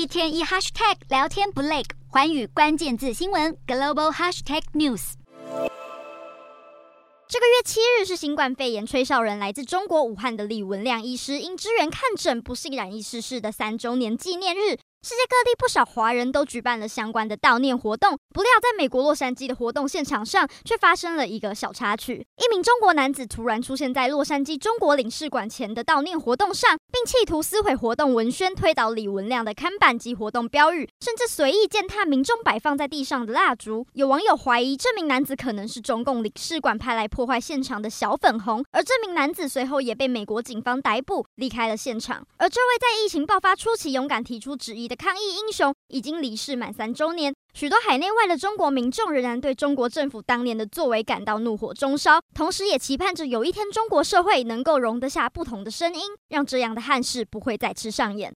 一天一 hashtag 聊天不累，环宇关键字新闻 global hashtag news。这个月七日是新冠肺炎吹哨人来自中国武汉的李文亮医师因支援看诊不幸染疫逝世的三周年纪念日。世界各地不少华人都举办了相关的悼念活动，不料在美国洛杉矶的活动现场上，却发生了一个小插曲。一名中国男子突然出现在洛杉矶中国领事馆前的悼念活动上，并企图撕毁活动文宣，推倒李文亮的看板及活动标语，甚至随意践踏民众摆放在地上的蜡烛。有网友怀疑这名男子可能是中共领事馆派来破坏现场的小粉红，而这名男子随后也被美国警方逮捕，离开了现场。而这位在疫情爆发初期勇敢提出质疑的抗疫英雄已经离世满三周年，许多海内外的中国民众仍然对中国政府当年的作为感到怒火中烧，同时也期盼着有一天中国社会能够容得下不同的声音，让这样的憾事不会再次上演。